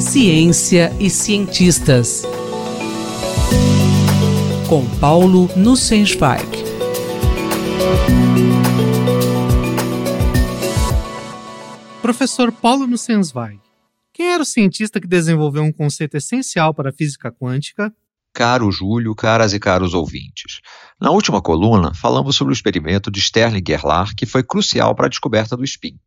Ciência e cientistas. Com Paulo Nussensweig. Professor Paulo Nussensweig, quem era o cientista que desenvolveu um conceito essencial para a física quântica? Caro Júlio, caras e caros ouvintes. Na última coluna, falamos sobre o experimento de Sterling-Gerlach, que foi crucial para a descoberta do spin.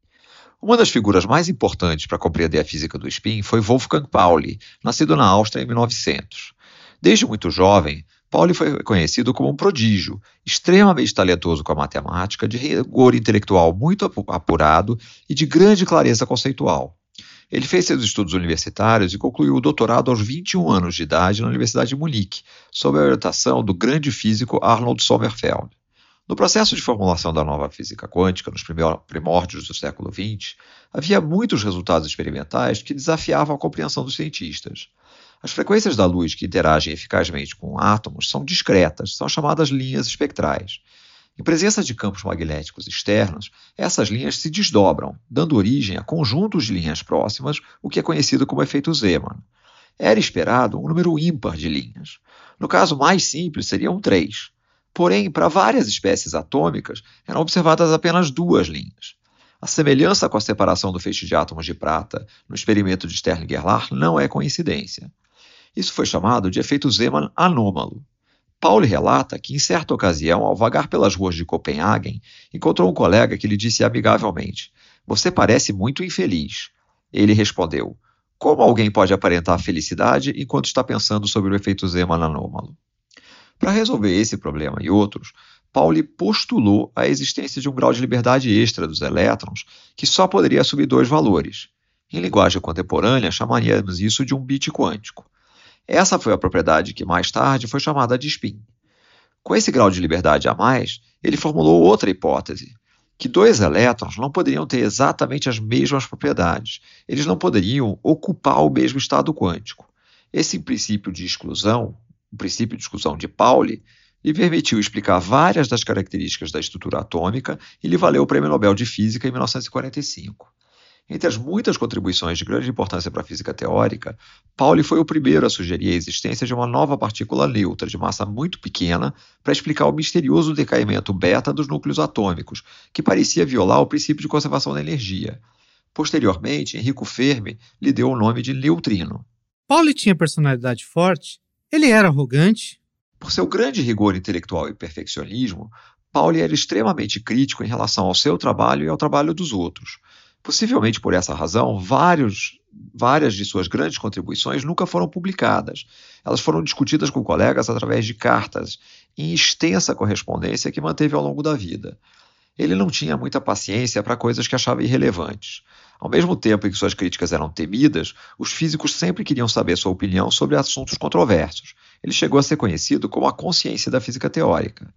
Uma das figuras mais importantes para compreender a física do spin foi Wolfgang Pauli, nascido na Áustria em 1900. Desde muito jovem, Pauli foi conhecido como um prodígio, extremamente talentoso com a matemática, de rigor intelectual muito apurado e de grande clareza conceitual. Ele fez seus estudos universitários e concluiu o doutorado aos 21 anos de idade na Universidade de Munique, sob a orientação do grande físico Arnold Sommerfeld. No processo de formulação da nova física quântica, nos primórdios do século XX, havia muitos resultados experimentais que desafiavam a compreensão dos cientistas. As frequências da luz que interagem eficazmente com átomos são discretas, são chamadas linhas espectrais. Em presença de campos magnéticos externos, essas linhas se desdobram, dando origem a conjuntos de linhas próximas, o que é conhecido como efeito Zeeman. Era esperado um número ímpar de linhas. No caso mais simples, seriam três. Porém, para várias espécies atômicas, eram observadas apenas duas linhas. A semelhança com a separação do feixe de átomos de prata no experimento de Sterling-Gerlach não é coincidência. Isso foi chamado de efeito Zeeman anômalo. Pauli relata que, em certa ocasião, ao vagar pelas ruas de Copenhagen, encontrou um colega que lhe disse amigavelmente: Você parece muito infeliz. Ele respondeu: Como alguém pode aparentar felicidade enquanto está pensando sobre o efeito Zeeman anômalo? Para resolver esse problema e outros, Pauli postulou a existência de um grau de liberdade extra dos elétrons que só poderia assumir dois valores. Em linguagem contemporânea, chamaríamos isso de um bit quântico. Essa foi a propriedade que mais tarde foi chamada de spin. Com esse grau de liberdade a mais, ele formulou outra hipótese, que dois elétrons não poderiam ter exatamente as mesmas propriedades. Eles não poderiam ocupar o mesmo estado quântico. Esse princípio de exclusão, o princípio de exclusão de Pauli, lhe permitiu explicar várias das características da estrutura atômica e lhe valeu o Prêmio Nobel de Física em 1945. Entre as muitas contribuições de grande importância para a física teórica, Pauli foi o primeiro a sugerir a existência de uma nova partícula neutra de massa muito pequena para explicar o misterioso decaimento beta dos núcleos atômicos, que parecia violar o princípio de conservação da energia. Posteriormente, Enrico Fermi lhe deu o nome de neutrino. Pauli tinha personalidade forte ele era arrogante? Por seu grande rigor intelectual e perfeccionismo, Pauli era extremamente crítico em relação ao seu trabalho e ao trabalho dos outros. Possivelmente por essa razão, vários, várias de suas grandes contribuições nunca foram publicadas. Elas foram discutidas com colegas através de cartas, em extensa correspondência que manteve ao longo da vida. Ele não tinha muita paciência para coisas que achava irrelevantes. Ao mesmo tempo em que suas críticas eram temidas, os físicos sempre queriam saber sua opinião sobre assuntos controversos. Ele chegou a ser conhecido como a consciência da física teórica.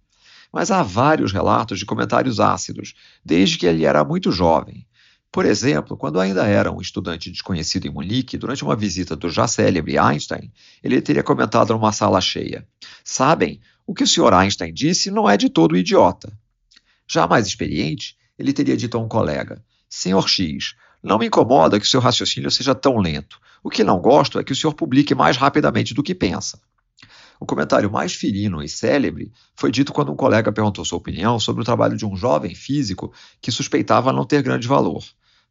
Mas há vários relatos de comentários ácidos, desde que ele era muito jovem. Por exemplo, quando ainda era um estudante desconhecido em Munique, durante uma visita do já célebre Einstein, ele teria comentado numa sala cheia: Sabem, o que o Sr. Einstein disse não é de todo idiota. Já mais experiente, ele teria dito a um colega: Senhor X, não me incomoda que o seu raciocínio seja tão lento. O que não gosto é que o senhor publique mais rapidamente do que pensa. O comentário mais ferino e célebre foi dito quando um colega perguntou sua opinião sobre o trabalho de um jovem físico que suspeitava não ter grande valor.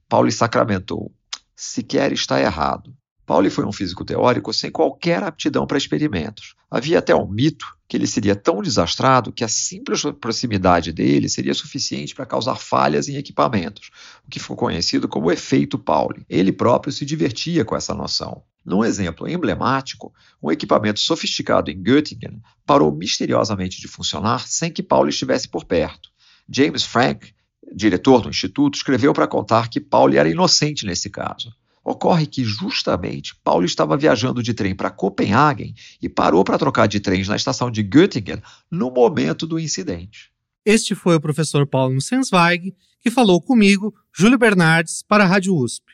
Pauli sacramentou: sequer está errado. Pauli foi um físico teórico sem qualquer aptidão para experimentos. Havia até um mito que ele seria tão desastrado que a simples proximidade dele seria suficiente para causar falhas em equipamentos, o que ficou conhecido como efeito Pauli. Ele próprio se divertia com essa noção. Num exemplo emblemático, um equipamento sofisticado em Göttingen parou misteriosamente de funcionar sem que Pauli estivesse por perto. James Frank, diretor do instituto, escreveu para contar que Pauli era inocente nesse caso. Ocorre que, justamente, Paulo estava viajando de trem para Copenhagen e parou para trocar de trens na estação de Göttingen no momento do incidente. Este foi o professor Paulo Sensweig, que falou comigo, Júlio Bernardes, para a Rádio USP.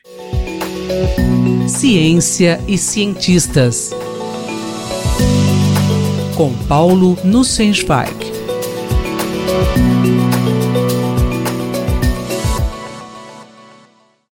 Ciência e cientistas. Com Paulo Nussensweig.